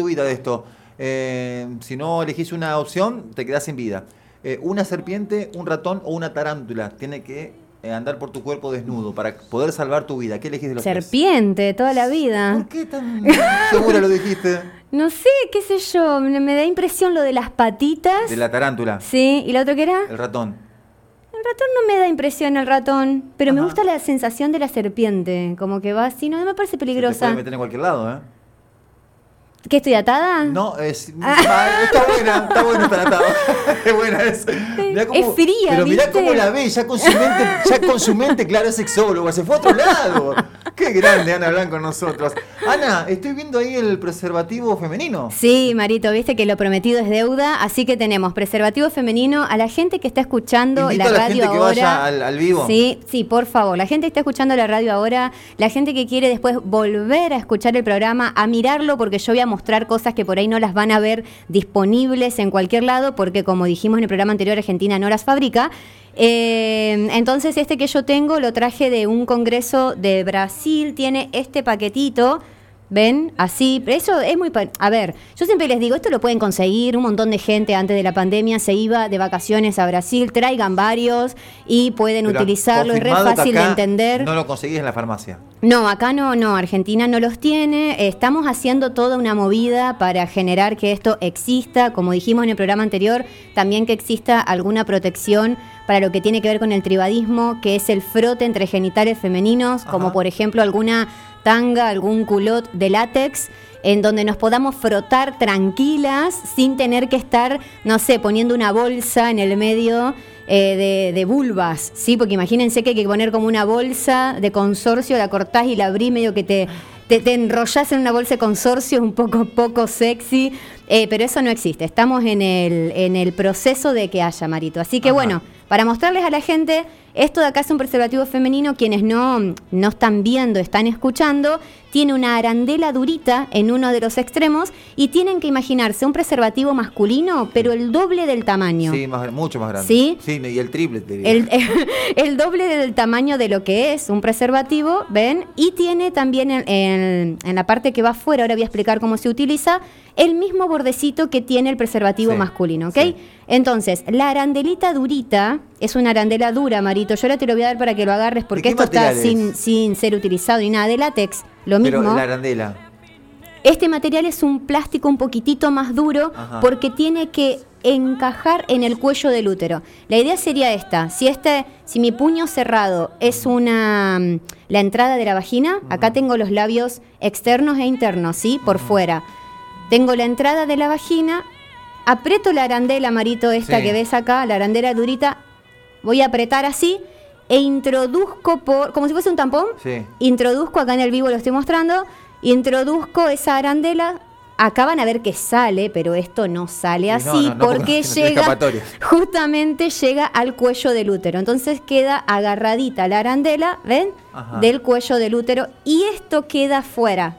tu vida de esto. Eh, si no elegís una opción, te quedás sin vida. Eh, una serpiente, un ratón o una tarántula. Tiene que eh, andar por tu cuerpo desnudo para poder salvar tu vida. ¿Qué elegís de los tres? Serpiente, toda la vida. ¿Por qué tan segura lo dijiste? No sé, qué sé yo, me, me da impresión lo de las patitas. De la tarántula. Sí, ¿y la otra qué era? El ratón. El ratón no me da impresión el ratón, pero me gusta la sensación de la serpiente, como que va así, no me parece Se te peligrosa. puede meter en cualquier lado, ¿eh? ¿Qué estoy atada? No, es. ah, está buena, está buena esta atada. Es buena es. Mirá Es fría, Pero mirá ¿viste? cómo la ve, ya con su mente, ya con su mente, claro, es sexólogo, se fue a otro lado. Qué grande Ana Blanco con nosotros. Ana, estoy viendo ahí el preservativo femenino. Sí, Marito, viste que lo prometido es deuda, así que tenemos preservativo femenino a la gente que está escuchando Invito la a la radio gente que ahora. vaya al, al vivo. Sí, sí, por favor. La gente que está escuchando la radio ahora, la gente que quiere después volver a escuchar el programa, a mirarlo, porque yo voy a mostrar cosas que por ahí no las van a ver disponibles en cualquier lado, porque como dijimos en el programa anterior, Argentina no las fabrica. Eh, entonces, este que yo tengo lo traje de un congreso de Brasil, tiene este paquetito. ¿Ven? Así, eso es muy... A ver, yo siempre les digo, esto lo pueden conseguir, un montón de gente antes de la pandemia se iba de vacaciones a Brasil, traigan varios y pueden Pero utilizarlo, es re fácil de entender. No lo conseguís en la farmacia. No, acá no, no, Argentina no los tiene. Estamos haciendo toda una movida para generar que esto exista, como dijimos en el programa anterior, también que exista alguna protección para lo que tiene que ver con el tribadismo, que es el frote entre genitales femeninos, como por ejemplo alguna tanga, algún culot de látex en donde nos podamos frotar tranquilas sin tener que estar, no sé, poniendo una bolsa en el medio eh, de, de vulvas, ¿sí? Porque imagínense que hay que poner como una bolsa de consorcio, la cortás y la abrís medio que te, te, te enrollás en una bolsa de consorcio, un poco, poco sexy, eh, pero eso no existe. Estamos en el, en el proceso de que haya, Marito. Así que Ajá. bueno, para mostrarles a la gente, esto de acá es un preservativo femenino, quienes no, no están viendo, están escuchando, tiene una arandela durita en uno de los extremos y tienen que imaginarse un preservativo masculino, pero el doble del tamaño. Sí, más, mucho más grande. ¿Sí? Sí, y el triple, te diría. El, el doble del tamaño de lo que es un preservativo, ¿ven? Y tiene también en, en- en la parte que va afuera, ahora voy a explicar cómo se utiliza, el mismo bordecito que tiene el preservativo Sí, masculino, ¿ok? sí. Entonces, la arandelita durita es una arandela dura, Marito. Yo ahora te lo voy a dar para que lo agarres porque esto está es? sin, sin ser utilizado y nada de látex. Lo Pero mismo. la arandela. Este material es un plástico un poquitito más duro Ajá. porque tiene que encajar en el cuello del útero. La idea sería esta, si este si mi puño cerrado es una mm, la entrada de la vagina, acá tengo los labios externos e internos, ¿sí? Por fuera. Tengo la entrada de la vagina, aprieto la arandela, marito esta Sí. que ves acá, la arandela durita, voy a apretar así e introduzco por como si fuese un tampón Sí. introduzco acá en el vivo lo estoy mostrando introduzco esa arandela acá van a ver que sale pero esto no sale así no, no, porque llega justamente llega al cuello del útero entonces queda agarradita la arandela ven Ajá. del cuello del útero y esto queda fuera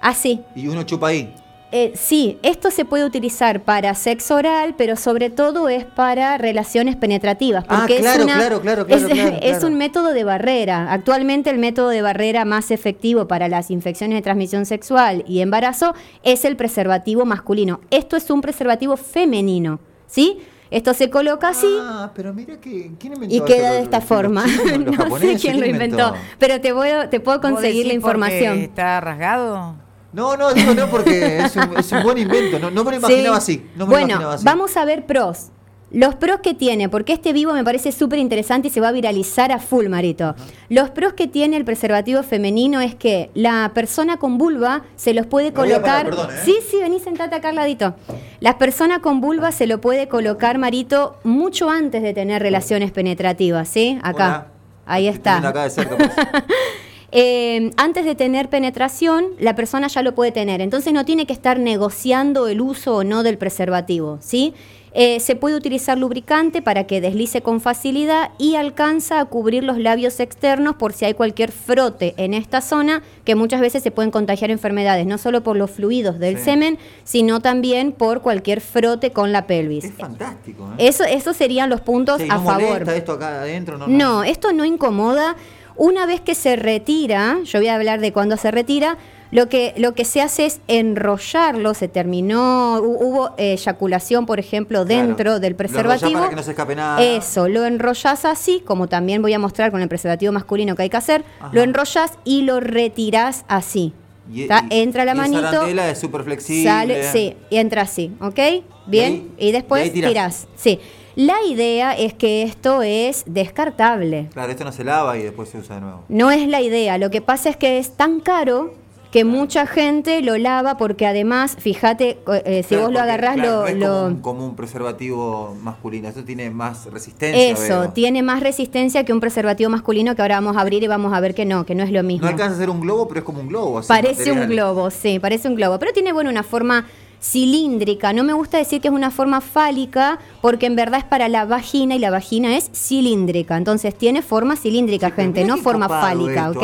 así Y uno chupa ahí. Eh, sí, esto se puede utilizar para sexo oral, pero sobre todo es para relaciones penetrativas. Ah, Porque claro, es, una- claro, claro, claro, es, claro, es claro. un método de barrera. Actualmente el método de barrera más efectivo para las infecciones de transmisión sexual y embarazo es el preservativo masculino. Esto es un preservativo femenino, ¿sí? Esto se coloca así Ah, pero mira que. ¿Quién inventó y queda de ¿Los- esta los forma. chinos, los no sé quién lo inventó, pero te, voy, te puedo ¿Vos conseguir la decís información. ¿Está rasgado? No, no, digo no porque es un, es un buen invento. No, no me lo imaginaba Sí. así. No me lo bueno, imaginaba así. vamos a ver pros. Los pros que tiene, porque este vivo me parece súper interesante y se va a viralizar a full, Marito. Los pros que tiene el preservativo femenino es que la persona con vulva se los puede Me colocar. parar, perdón, ¿eh? Sí, sí, vení, sentate acá al ladito. La persona con vulva se lo puede colocar, Marito, mucho antes de tener relaciones penetrativas, ¿sí? Acá. Hola. Ahí está. Acá de cerca, pues. Eh, antes de tener penetración, la persona ya lo puede tener. Entonces no tiene que estar negociando el uso o no del preservativo, ¿sí? Eh, se puede utilizar lubricante para que deslice con facilidad y alcanza a cubrir los labios externos por si hay cualquier frote en esta zona, que muchas veces se pueden contagiar enfermedades, no solo por los fluidos del Sí. semen, sino también por cualquier frote con la pelvis. Es fantástico, ¿eh? Eso, esos serían los puntos Sí, a ¿no favor. molesta esto acá adentro? No, No, esto no incomoda. Una vez que se retira, yo voy a hablar de cuando se retira, Lo que, lo que se hace es enrollarlo, se terminó, hubo eyaculación, por ejemplo, dentro del preservativo. para que no se escape nada. Eso, lo enrollas así, como también voy a mostrar con el preservativo masculino que hay que hacer, lo enrollas y lo retirás así. Y, entra la manito. Esa es súper flexible. Sale, sí, y entra así, ¿ok? Bien, y, después tirás. Sí. La idea es que esto es descartable. Claro, esto no se lava y después se usa de nuevo. No es la idea. Lo que pasa es que es tan caro que mucha gente lo lava porque además, fíjate, eh, si vos lo agarrás, lo... es Como, un, preservativo masculino, esto tiene más resistencia. Eso, tiene más resistencia que un preservativo masculino que ahora vamos a abrir y vamos a ver que no, que no es lo mismo. No alcanza a ser un globo, pero es como un globo. parece un globo, sí, parece un globo, pero tiene, bueno, una forma cilíndrica. No me gusta decir que es una forma fálica porque en verdad es para la vagina y la vagina es cilíndrica. Entonces tiene forma cilíndrica, gente, no forma fálica, ¿ok?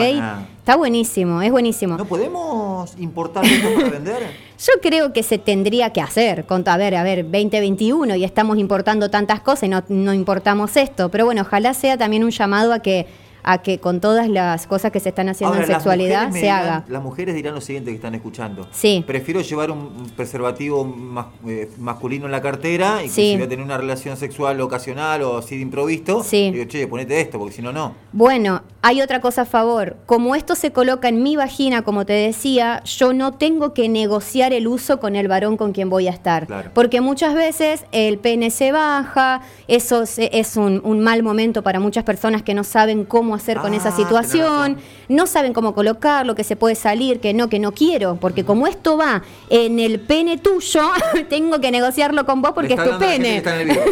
Está buenísimo, es buenísimo. ¿No podemos importar esto para vender? Yo creo que se tendría que hacer. A ver, a ver, 2021 y estamos importando tantas cosas y no, no importamos esto. Pero bueno, ojalá sea también un llamado a que a que con todas las cosas que se están haciendo en sexualidad se haga. Las mujeres dirán lo siguiente que están escuchando. Sí. Prefiero llevar un preservativo eh, masculino en la cartera y si voy a tener una relación sexual ocasional o así de improvisto, sí. digo, che, ponete esto, porque si no, no. Bueno, hay otra cosa a favor. Como esto se coloca en mi vagina, como te decía, yo no tengo que negociar el uso con el varón con quien voy a estar. Porque muchas veces el pene se baja, eso es un, un mal momento para muchas personas que no saben cómo hacer con esa ah, situación, no saben cómo colocarlo, que se puede salir, que no, que no quiero, porque como esto va en el pene tuyo, tengo que negociarlo con vos porque es tu pene.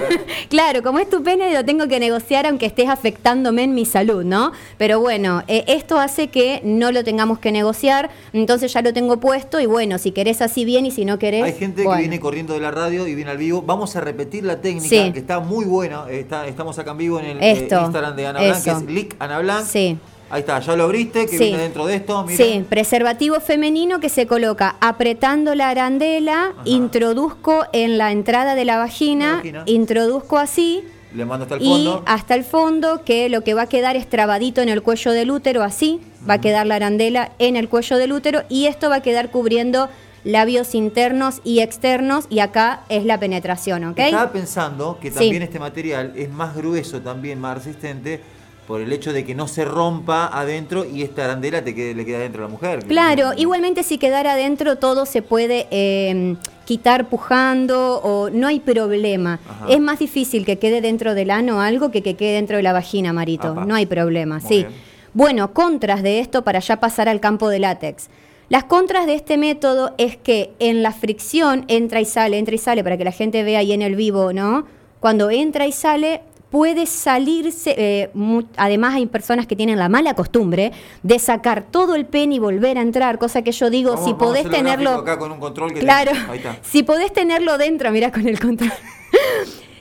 claro, como es tu pene, lo tengo que negociar aunque estés afectándome en mi salud, ¿no? Pero bueno, eh, esto hace que no lo tengamos que negociar, entonces ya lo tengo puesto y bueno, si querés así bien y si no querés... Hay gente que viene corriendo de la radio y viene al vivo. Vamos a repetir la técnica, que está muy buena. Está, estamos acá en vivo en el eh, Instagram de Ana Blanc, que es Lick Ana Blanc. Sí. Ahí está, ya lo abriste, que viene dentro de esto. Sí, preservativo femenino que se coloca apretando la arandela, introduzco en la entrada de la vagina, introduzco así. Le mando hasta el fondo. Y hasta el fondo, que lo que va a quedar es trabadito en el cuello del útero, así. Va a quedar la arandela en el cuello del útero y esto va a quedar cubriendo labios internos y externos y acá es la penetración, ¿ok? Estaba pensando que también este material es más grueso, también más resistente por el hecho de que no se rompa adentro y esta arandela te quede, le queda adentro a la mujer. Claro, igualmente si quedara adentro todo se puede em, quitar pujando o no hay problema. Es más difícil que quede dentro del ano algo que que quede dentro de la vagina, Marito. No hay problema, sí. Bueno, contras de esto para ya pasar al campo de látex. Las contras de este método es que en la fricción entra y sale, entra y sale, para que la gente vea ahí en el vivo, ¿no? Cuando entra y sale, puede salirse, eh, además hay personas que tienen la mala costumbre de sacar todo el pene y volver a entrar, cosa que yo digo, si podés tenerlo... Acá con un control que claro, si podés tenerlo dentro, mira con el control.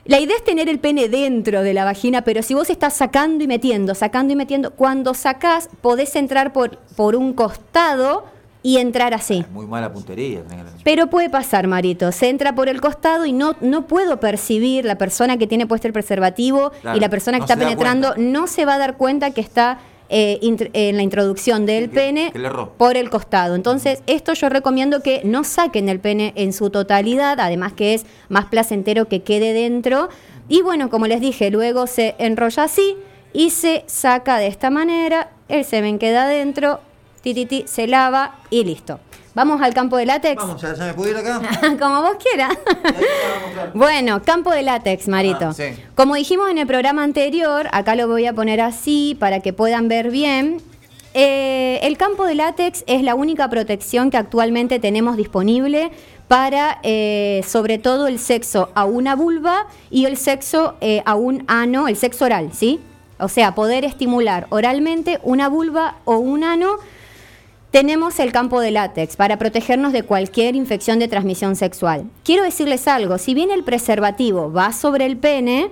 La idea es tener el pene dentro de la vagina, pero si vos estás sacando y metiendo, sacando y metiendo, cuando sacás podés entrar por, por un costado y entrar así. Muy mala puntería. Pero puede pasar, Marito. Se entra por el costado y no, no puedo percibir la persona que tiene puesto el preservativo y la persona que está penetrando no se va a dar cuenta que está eh, en la introducción del pene por el costado. Entonces, esto yo recomiendo que no saquen el pene en su totalidad, además que es más placentero que quede dentro. Y bueno, como les dije, luego se enrolla así y se saca de esta manera, el semen queda adentro, tititi, se lava y listo. ¿Vamos al campo de látex? Vamos, ya, me puedo ir acá. Como vos quieras. bueno, campo de látex, Marito. Ah, Como dijimos en el programa anterior, acá lo voy a poner así para que puedan ver bien. Eh, el campo de látex es la única protección que actualmente tenemos disponible para, eh, sobre todo, el sexo a una vulva y el sexo eh, a un ano, el sexo oral, ¿sí? O sea, poder estimular oralmente una vulva o un ano tenemos el campo de látex para protegernos de cualquier infección de transmisión sexual. Quiero decirles algo, si bien el preservativo va sobre el pene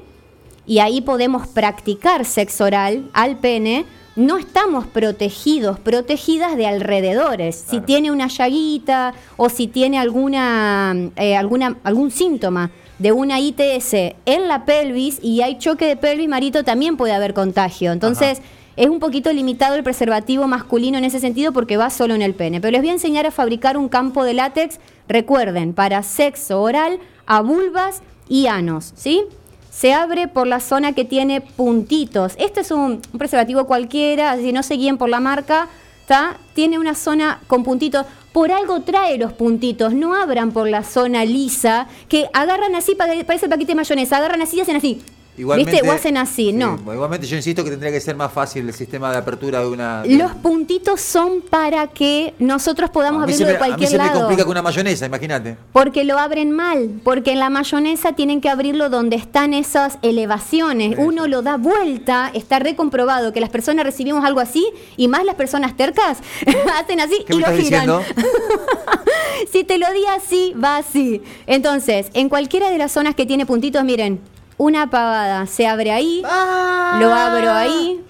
y ahí podemos practicar sexo oral al pene, no estamos protegidos, protegidas de alrededores. Si tiene una llaguita o si tiene alguna, eh, alguna, algún síntoma de una ITS en la pelvis y hay choque de pelvis, marito, también puede haber contagio. Entonces, es un poquito limitado el preservativo masculino en ese sentido porque va solo en el pene. Pero les voy a enseñar a fabricar un campo de látex, recuerden, para sexo oral, a vulvas y anos, ¿sí? Se abre por la zona que tiene puntitos. Este es un, preservativo cualquiera, si no se guíen por la marca, ¿está? Tiene una zona con puntitos por algo trae los puntitos, no abran por la zona lisa, que agarran así, parece el paquete de mayonesa, agarran así y hacen así. Igualmente, ¿Viste? O hacen así, no. Igualmente yo insisto que tendría que ser más fácil el sistema de apertura de una... Los puntitos son para que nosotros podamos abrirlo de cualquier lado. A mí se me complica con una mayonesa, imagínate. Porque lo abren mal, porque en la mayonesa tienen que abrirlo donde están esas elevaciones. Uno lo da vuelta, está recomprobado que las personas recibimos algo así y más las personas tercas hacen así y lo giran. si te lo di así, va así. Entonces, en cualquiera de las zonas que tiene puntitos, miren, una pavada. Se abre ahí, ah. lo abro ahí,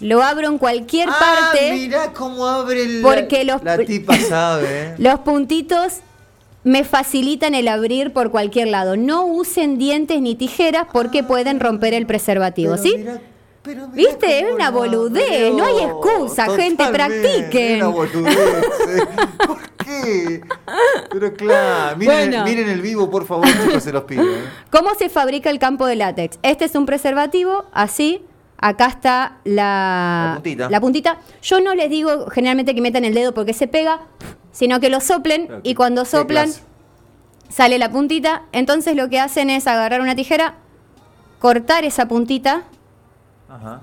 lo abro en cualquier ah, parte. Mirá cómo abre el, porque los, la tipa sabe. Los puntitos me facilitan el abrir por cualquier lado. No usen dientes ni tijeras porque ah. pueden romper el preservativo, ¿sí? ¿Viste? Es una boludez, no hay excusa, gente, practiquen. Una boludez. ¿Por qué? Pero claro, miren, el vivo, por favor, chicos, se los pido. ¿eh? ¿Cómo se fabrica el campo de látex? Este es un preservativo, así. Acá está la, la, puntita. la puntita. Yo no les digo generalmente que metan el dedo porque se pega, sino que lo soplen y cuando soplan sale la puntita. Entonces lo que hacen es agarrar una tijera, cortar esa puntita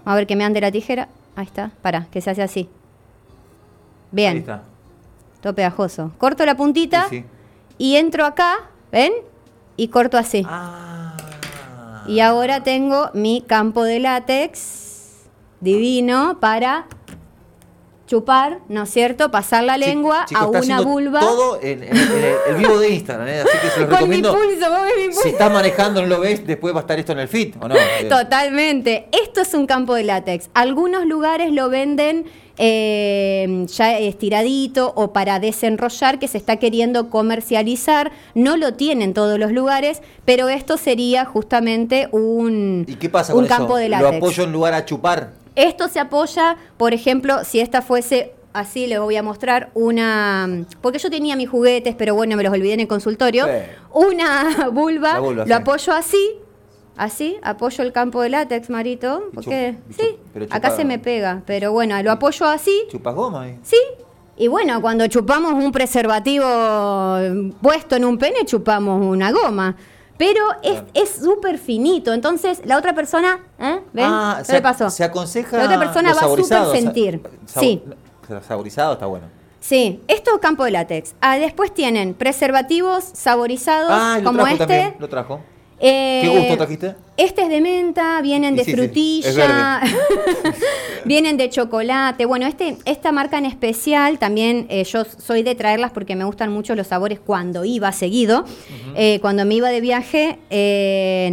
a ver que me ande la tijera. Ahí está. Para, que se hace así. Bien. Ahí está. Todo pegajoso. Corto la puntita y entro acá, ¿ven? Y corto así. Ah. Y ahora tengo mi campo de látex divino para chupar, ¿no es cierto? Pasar la lengua a una vulva. Todo en, el, vivo de Instagram, ¿eh? así que se los recomiendo. Si estás manejando, no lo ves, después va a estar esto en el feed, ¿o no? Totalmente. Esto es un campo de látex. Algunos lugares lo venden eh, ya estiradito o para desenrollar que se está queriendo comercializar. No lo tienen todos los lugares, pero esto sería justamente un, ¿Y qué pasa un con campo eso? de látex. ¿Lo apoyo en lugar a chupar? Esto se apoya, por ejemplo, si esta fuese así, le voy a mostrar una. Porque yo tenía mis juguetes, pero bueno, me los olvidé en el consultorio. Una vulva, lo apoyo así. Así, apoyo el campo de látex, Marito. Porque, sí, acá se me pega. Pero bueno, lo apoyo así. ¿Chupas goma ahí? Sí. Y bueno, cuando chupamos un preservativo puesto en un pene, chupamos una goma. Pero es súper finito. Entonces, la otra persona, ¿eh? ¿Ven? Ah, ¿Qué se, pasó? Se aconseja. La otra persona va a súper sentir. sí. Saborizado está bueno. Sí, esto campo de látex. Ah, después tienen preservativos saborizados ah, como este. También, lo trajo. Eh, ¿Qué gusto trajiste? Este es de menta, vienen de frutilla, vienen de chocolate. Bueno, este, esta marca en especial, también eh, yo soy de traerlas porque me gustan mucho los sabores cuando iba seguido. Eh, cuando me iba de viaje,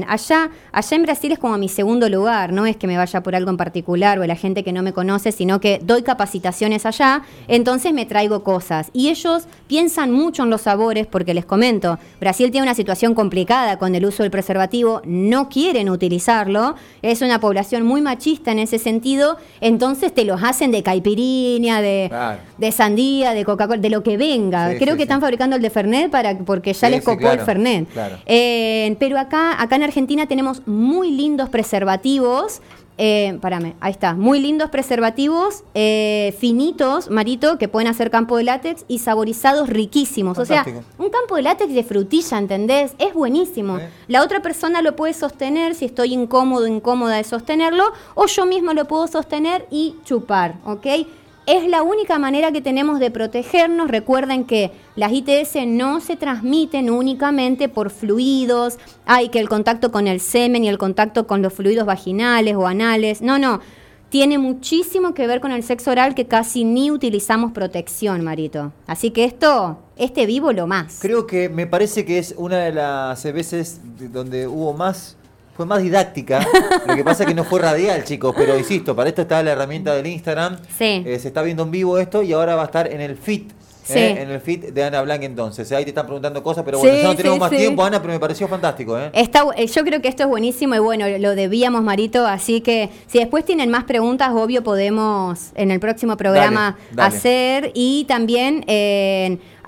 allá, allá en Brasil es como mi segundo lugar, no es que me vaya por algo en particular o la gente que no me conoce, sino que doy capacitaciones allá, entonces me traigo cosas. Y ellos piensan mucho en los sabores porque les comento, Brasil tiene una situación complicada con el uso del preservativo, no quiere quieren utilizarlo, es una población muy machista en ese sentido, entonces te los hacen de caipirinha, de, de sandía, de Coca-Cola, de lo que venga. Creo que están fabricando el de Fernet para, porque ya les copó el Fernet. Eh, pero acá, acá en Argentina tenemos muy lindos preservativos eh, párame, ahí está. Muy lindos preservativos, eh, finitos, Marito, que pueden hacer campo de látex y saborizados riquísimos. O sea, un campo de látex de frutilla, ¿entendés? Es buenísimo. La otra persona lo puede sostener si estoy incómodo, incómoda de sostenerlo, o yo mismo lo puedo sostener y chupar, ¿ok? Es la única manera que tenemos de protegernos. Recuerden que las ITS no se transmiten únicamente por fluidos, hay que el contacto con el semen y el contacto con los fluidos vaginales o anales. No, no. Tiene muchísimo que ver con el sexo oral que casi ni utilizamos protección, Marito. Así que esto, este vivo lo más. Creo que me parece que es una de las veces donde hubo más fue más didáctica. Lo que pasa es que no fue radial, chicos, pero insisto, para esto está la herramienta del Instagram. Sí. Eh, se está viendo en vivo esto y ahora va a estar en el feed ¿eh? en el feed de Ana Blanc entonces. Ahí te están preguntando cosas, pero bueno, ya no tenemos más tiempo, Ana, pero me pareció fantástico. ¿eh? Está, yo creo que esto es buenísimo y bueno, lo debíamos, Marito, así que si después tienen más preguntas, obvio podemos en el próximo programa hacer y también...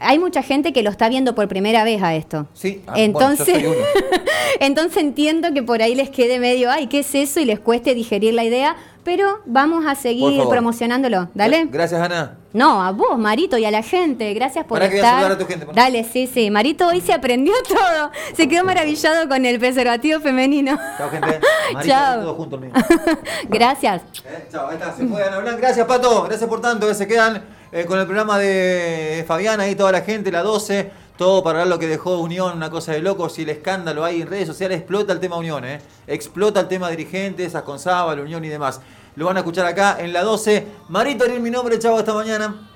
hay mucha gente que lo está viendo por primera vez a esto. Sí, ah, entonces, entonces entiendo que por ahí les quede medio, ay, ¿qué es eso? Y les cueste digerir la idea, pero vamos a seguir promocionándolo. Dale. Gracias, Ana. No, a vos, Marito, y a la gente. Gracias por Para estar. a tu gente, Dale, sí, sí. Marito hoy se aprendió todo. Se quedó maravillado con el preservativo femenino. Chao, gente. Marito, Chao. Todo junto, Gracias. Eh, chao, ahí está. Se pueden hablar. Gracias, Pato. Gracias por tanto. Se quedan eh, con el programa de Fabiana y toda la gente, la 12 todo para ver lo que dejó Unión, una cosa de locos, y el escándalo hay en redes sociales, explota el tema Unión, ¿eh? explota el tema dirigentes, Asconzábal, Unión y demás. Lo van a escuchar acá en la 12. Marito Ariel, mi nombre, chavo, hasta mañana.